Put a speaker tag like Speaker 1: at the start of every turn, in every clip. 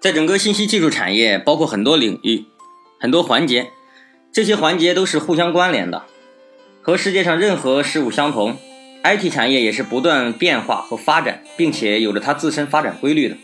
Speaker 1: 在整个信息技术产业，包括很多领域、很多环节，这些环节都是互相关联的，和世界上任何事物相同。IT 产业也是不断变化和发展，并且有着它自身发展规律的。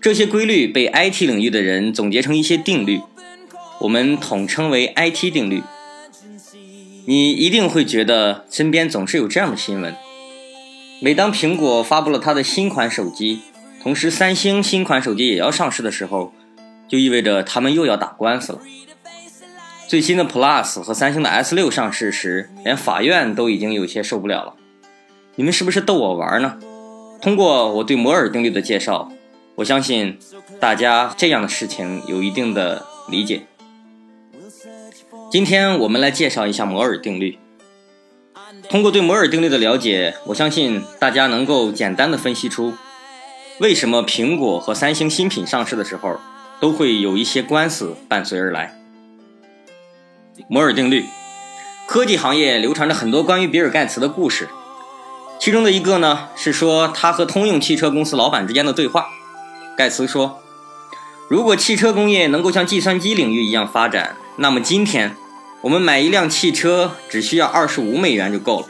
Speaker 1: 这些规律被 IT 领域的人总结成一些定律，我们统称为 IT 定律。你一定会觉得身边总是有这样的新闻：每当苹果发布了它的新款手机，同时三星新款手机也要上市的时候，就意味着他们又要打官司了。最新的 Plus 和三星的 S6 上市时，连法院都已经有些受不了了。你们是不是逗我玩呢？通过我对摩尔定律的介绍，我相信大家这样的事情有一定的理解。今天我们来介绍一下摩尔定律。通过对摩尔定律的了解，我相信大家能够简单的分析出为什么苹果和三星新品上市的时候都会有一些官司伴随而来。摩尔定律，科技行业流传着很多关于比尔盖茨的故事。其中的一个呢，是说他和通用汽车公司老板之间的对话。盖茨说：“如果汽车工业能够像计算机领域一样发展，那么今天我们买一辆汽车只需要二十五美元就够了，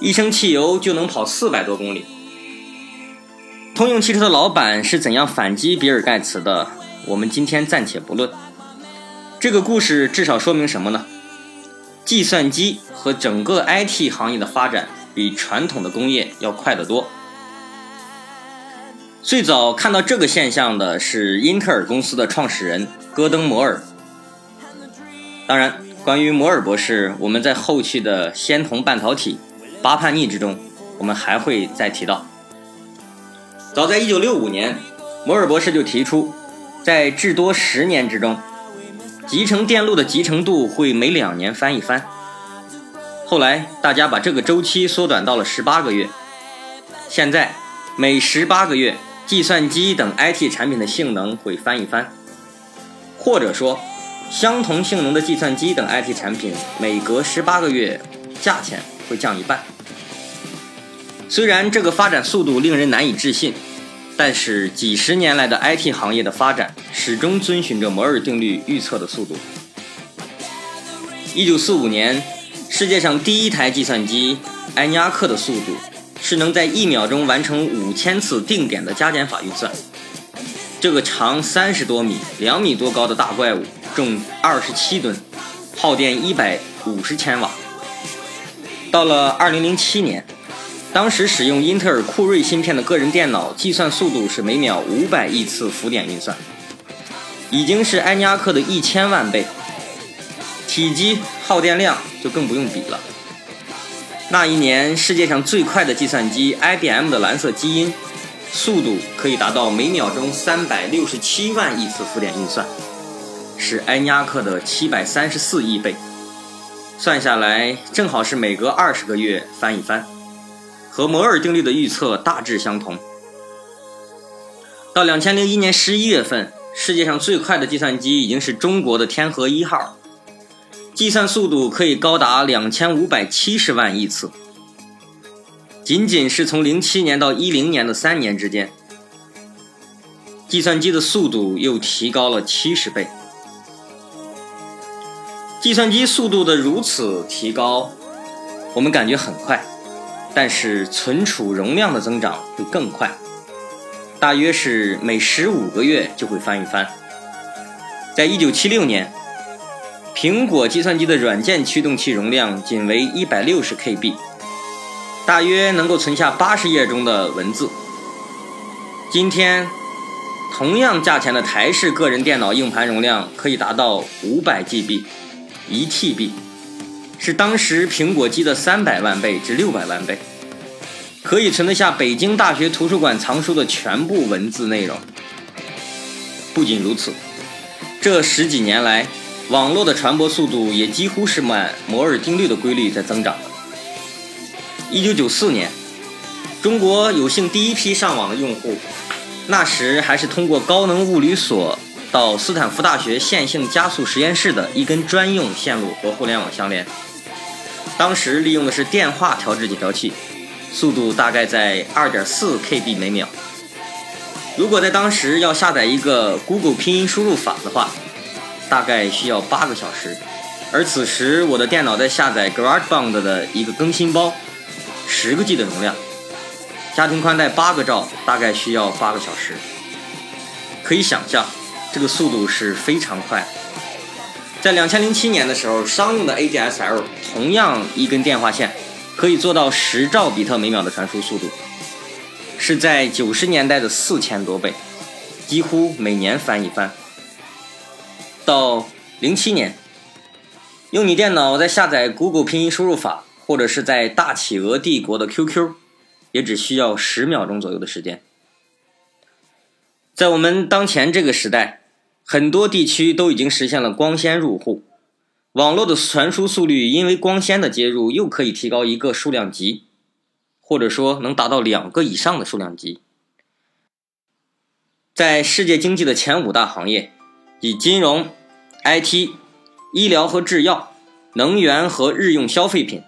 Speaker 1: 一升汽油就能跑四百多公里。”通用汽车的老板是怎样反击比尔盖茨的？我们今天暂且不论。这个故事至少说明什么呢？计算机和整个 IT 行业的发展。比传统的工业要快得多。最早看到这个现象的是英特尔公司的创始人戈登·摩尔。当然，关于摩尔博士，我们在后续的仙童半导体八叛逆之中，我们还会再提到。早在1965年，摩尔博士就提出，在至多十年之中，集成电路的集成度会每两年翻一番。后来，大家把这个周期缩短到了十八个月。现在，每十八个月，计算机等 IT 产品的性能会翻一番，或者说，相同性能的计算机等 IT 产品每隔十八个月，价钱会降一半。虽然这个发展速度令人难以置信，但是几十年来的 IT 行业的发展始终遵循着摩尔定律预测的速度。一九四五年。世界上第一台计算机埃尼阿克的速度是能在一秒钟完成五千次定点的加减法运算。这个长三十多米、两米多高的大怪物重二十七吨，耗电一百五十千瓦。到了二零零七年，当时使用英特尔酷睿芯片的个人电脑计算速度是每秒五百亿次浮点运算，已经是埃尼阿克的一千万倍。体积、耗电量就更不用比了。那一年，世界上最快的计算机 IBM 的蓝色基因，速度可以达到每秒钟三百六十七万亿次浮点运算，是埃尼阿克的七百三十四亿倍。算下来，正好是每隔二十个月翻一番，和摩尔定律的预测大致相同。到两千零一年十一月份，世界上最快的计算机已经是中国的天河一号。计算速度可以高达两千五百七十万亿次，仅仅是从零七年到一零年的三年之间，计算机的速度又提高了七十倍。计算机速度的如此提高，我们感觉很快，但是存储容量的增长会更快，大约是每十五个月就会翻一番。在一九七六年。苹果计算机的软件驱动器容量仅为一百六十 KB，大约能够存下八十页中的文字。今天，同样价钱的台式个人电脑硬盘容量可以达到五百 GB，一 TB，是当时苹果机的三百万倍至六百万倍，可以存得下北京大学图书馆藏书的全部文字内容。不仅如此，这十几年来。网络的传播速度也几乎是按摩尔定律的规律在增长。一九九四年，中国有幸第一批上网的用户，那时还是通过高能物理所到斯坦福大学线性加速实验室的一根专用线路和互联网相连。当时利用的是电话调制解调器，速度大概在二点四 KB 每秒。如果在当时要下载一个 Google 拼音输入法的话，大概需要八个小时。而此时我的电脑在下载 GarageBand 的一个更新包，十个 G 的容量，家庭宽带八个兆，大概需要八个小时。可以想象，这个速度是非常快。在两千零七年的时候，商用的 ADSL 同样一根电话线可以做到十兆比特每秒的传输速度。是在九十年代的四千多倍，几乎每年翻一番。到零七年，用你电脑在下载 Google 拼音输入法，或者是在大企鹅帝国的 QQ，也只需要十秒钟左右的时间。在我们当前这个时代，很多地区都已经实现了光纤入户，网络的传输速率因为光纤的接入，又可以提高一个数量级。或者说能达到两个以上的数量级，在世界经济的前五大行业，以金融、IT、医疗和制药、能源和日用消费品，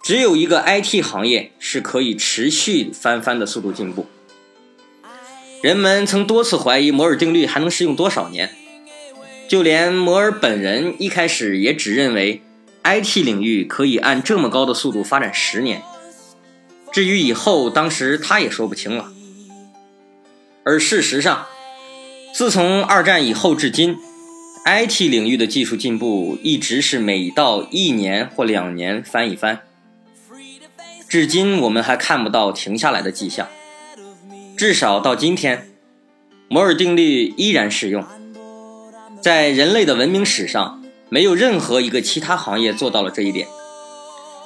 Speaker 1: 只有一个 IT 行业是可以持续翻番的速度进步。人们曾多次怀疑摩尔定律还能适用多少年，就连摩尔本人一开始也只认为 IT 领域可以按这么高的速度发展十年。至于以后，当时他也说不清了。而事实上，自从二战以后至今，IT 领域的技术进步一直是每到一年或两年翻一番。至今我们还看不到停下来的迹象。至少到今天，摩尔定律依然适用。在人类的文明史上，没有任何一个其他行业做到了这一点。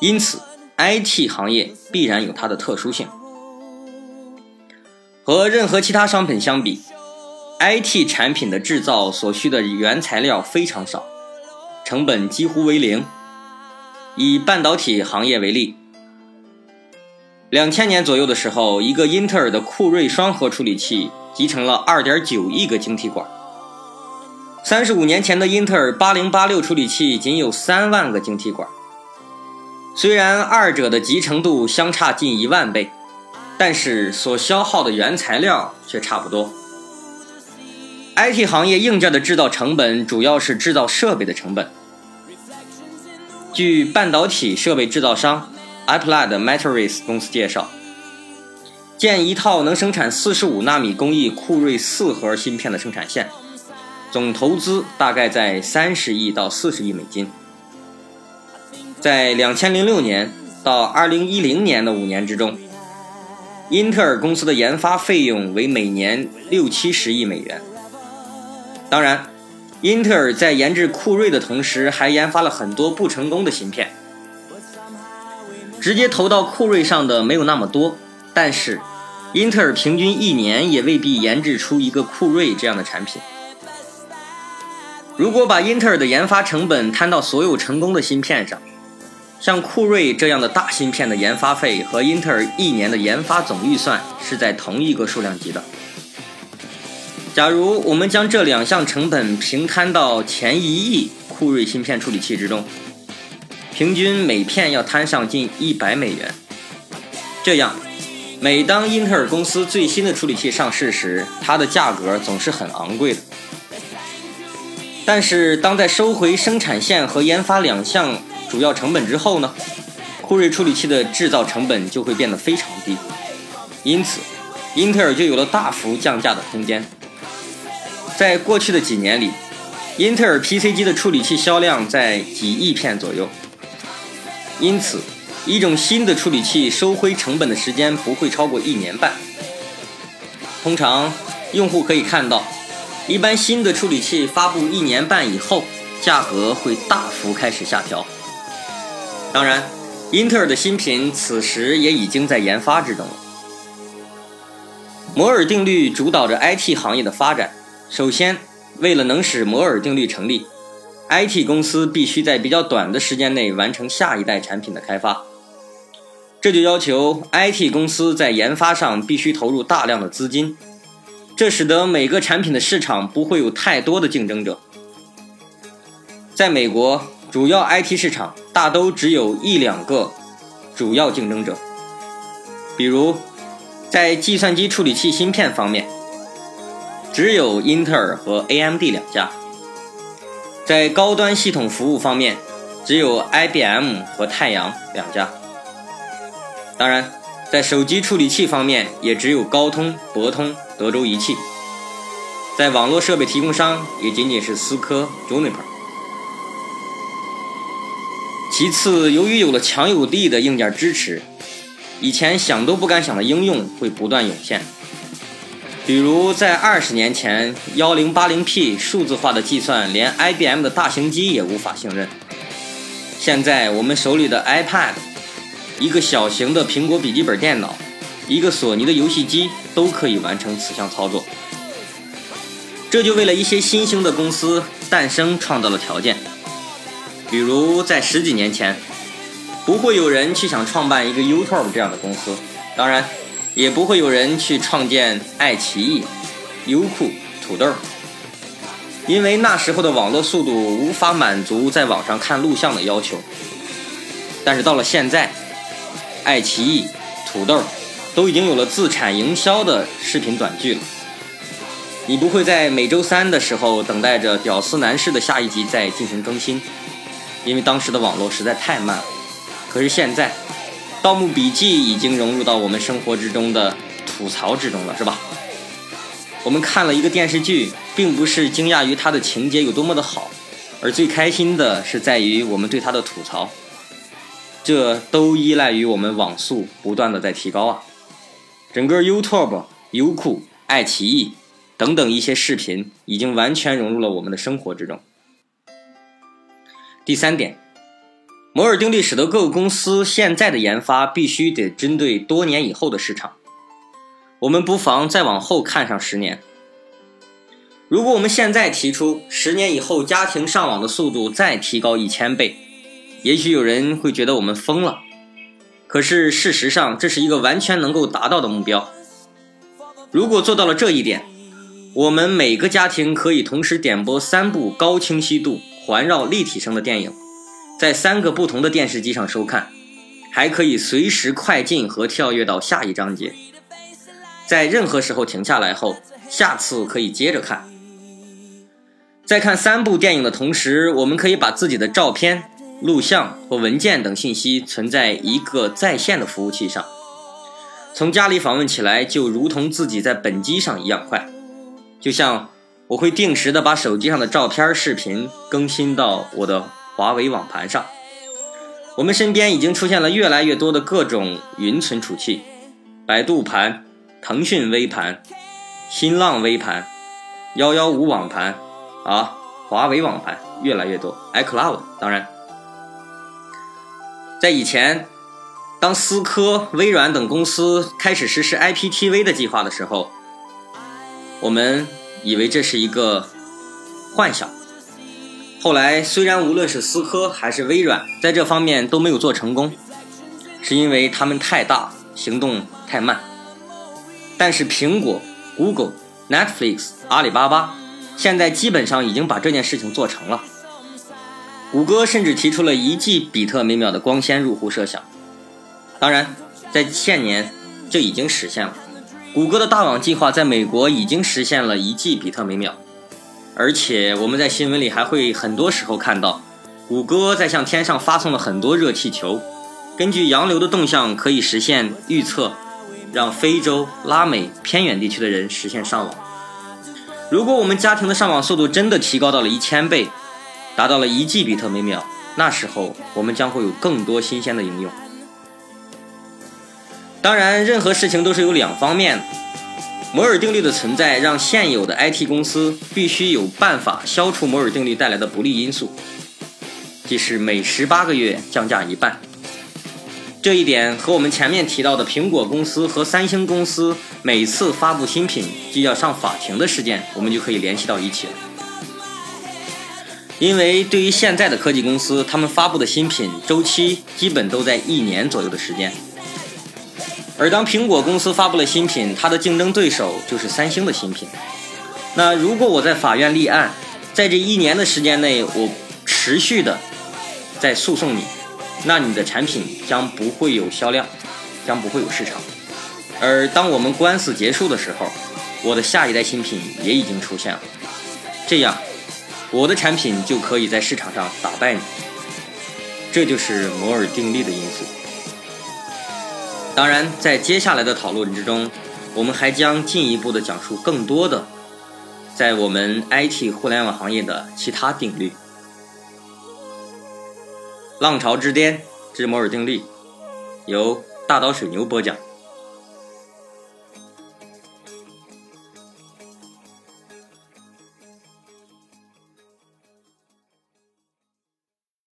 Speaker 1: 因此。IT 行业必然有它的特殊性，和任何其他商品相比，IT 产品的制造所需的原材料非常少，成本几乎为零。以半导体行业为例，两千年左右的时候，一个英特尔的酷睿双核处理器集成了二点九亿个晶体管；三十五年前的英特尔八零八六处理器仅有三万个晶体管。虽然二者的集成度相差近一万倍，但是所消耗的原材料却差不多。IT 行业硬件的制造成本主要是制造设备的成本。据半导体设备制造商 Applied Materials 公司介绍，建一套能生产45纳米工艺酷睿四核芯片的生产线，总投资大概在30亿到40亿美金。在两千零六年到二零一零年的五年之中，英特尔公司的研发费用为每年六七十亿美元。当然，英特尔在研制酷睿的同时，还研发了很多不成功的芯片。直接投到酷睿上的没有那么多，但是英特尔平均一年也未必研制出一个酷睿这样的产品。如果把英特尔的研发成本摊到所有成功的芯片上，像酷睿这样的大芯片的研发费和英特尔一年的研发总预算是在同一个数量级的。假如我们将这两项成本平摊到前一亿酷睿芯片处理器之中，平均每片要摊上近一百美元。这样，每当英特尔公司最新的处理器上市时，它的价格总是很昂贵的。但是，当在收回生产线和研发两项主要成本之后呢，酷睿处理器的制造成本就会变得非常低，因此，英特尔就有了大幅降价的空间。在过去的几年里，英特尔 PC 机的处理器销量在几亿片左右，因此，一种新的处理器收回成本的时间不会超过一年半。通常，用户可以看到，一般新的处理器发布一年半以后，价格会大幅开始下调。当然，英特尔的新品此时也已经在研发之中了。摩尔定律主导着 IT 行业的发展。首先，为了能使摩尔定律成立，IT 公司必须在比较短的时间内完成下一代产品的开发。这就要求 IT 公司在研发上必须投入大量的资金，这使得每个产品的市场不会有太多的竞争者。在美国。主要 IT 市场大都只有一两个主要竞争者，比如在计算机处理器芯片方面，只有英特尔和 AMD 两家。在高端系统服务方面，只有 IBM 和太阳两家。当然，在手机处理器方面，也只有高通、博通、德州仪器。在网络设备提供商，也仅仅是思科、Juniper。其次，由于有了强有力的硬件支持，以前想都不敢想的应用会不断涌现。比如，在二十年前，1080P 数字化的计算连 IBM 的大型机也无法胜任。现在，我们手里的 iPad、一个小型的苹果笔记本电脑、一个索尼的游戏机都可以完成此项操作。这就为了一些新兴的公司诞生创造了条件。比如在十几年前，不会有人去想创办一个 YouTube 这样的公司，当然，也不会有人去创建爱奇艺、优酷、土豆，因为那时候的网络速度无法满足在网上看录像的要求。但是到了现在，爱奇艺、土豆都已经有了自产营销的视频短剧了。你不会在每周三的时候等待着《屌丝男士》的下一集再进行更新。因为当时的网络实在太慢了，可是现在，《盗墓笔记》已经融入到我们生活之中的吐槽之中了，是吧？我们看了一个电视剧，并不是惊讶于它的情节有多么的好，而最开心的是在于我们对它的吐槽。这都依赖于我们网速不断的在提高啊！整个 YouTube、优酷、爱奇艺等等一些视频，已经完全融入了我们的生活之中。第三点，摩尔定律使得各个公司现在的研发必须得针对多年以后的市场。我们不妨再往后看上十年。如果我们现在提出十年以后家庭上网的速度再提高一千倍，也许有人会觉得我们疯了。可是事实上，这是一个完全能够达到的目标。如果做到了这一点，我们每个家庭可以同时点播三部高清晰度。环绕立体声的电影，在三个不同的电视机上收看，还可以随时快进和跳跃到下一章节，在任何时候停下来后，下次可以接着看。在看三部电影的同时，我们可以把自己的照片、录像或文件等信息存在一个在线的服务器上，从家里访问起来就如同自己在本机上一样快，就像。我会定时的把手机上的照片、视频更新到我的华为网盘上。我们身边已经出现了越来越多的各种云存储器，百度盘、腾讯微盘、新浪微盘、幺幺五网盘啊，华为网盘越来越多，iCloud 当然。在以前，当思科、微软等公司开始实施 IPTV 的计划的时候，我们。以为这是一个幻想。后来，虽然无论是思科还是微软在这方面都没有做成功，是因为他们太大，行动太慢。但是苹果、Google、Netflix、阿里巴巴现在基本上已经把这件事情做成了。谷歌甚至提出了一 G 比特每秒的光纤入户设想。当然，在现年这已经实现了。谷歌的大网计划在美国已经实现了一 G 比特每秒，而且我们在新闻里还会很多时候看到，谷歌在向天上发送了很多热气球，根据洋流的动向可以实现预测，让非洲、拉美偏远地区的人实现上网。如果我们家庭的上网速度真的提高到了一千倍，达到了一 G 比特每秒，那时候我们将会有更多新鲜的应用。当然，任何事情都是有两方面的。摩尔定律的存在让现有的 IT 公司必须有办法消除摩尔定律带来的不利因素，即是每十八个月降价一半。这一点和我们前面提到的苹果公司和三星公司每次发布新品就要上法庭的事件，我们就可以联系到一起了。因为对于现在的科技公司，他们发布的新品周期基本都在一年左右的时间。而当苹果公司发布了新品，它的竞争对手就是三星的新品。那如果我在法院立案，在这一年的时间内，我持续的在诉讼你，那你的产品将不会有销量，将不会有市场。而当我们官司结束的时候，我的下一代新品也已经出现了，这样我的产品就可以在市场上打败你。这就是摩尔定律的因素。当然，在接下来的讨论之中，我们还将进一步的讲述更多的在我们 IT 互联网行业的其他定律。浪潮之巅之摩尔定律，由大刀水牛播讲。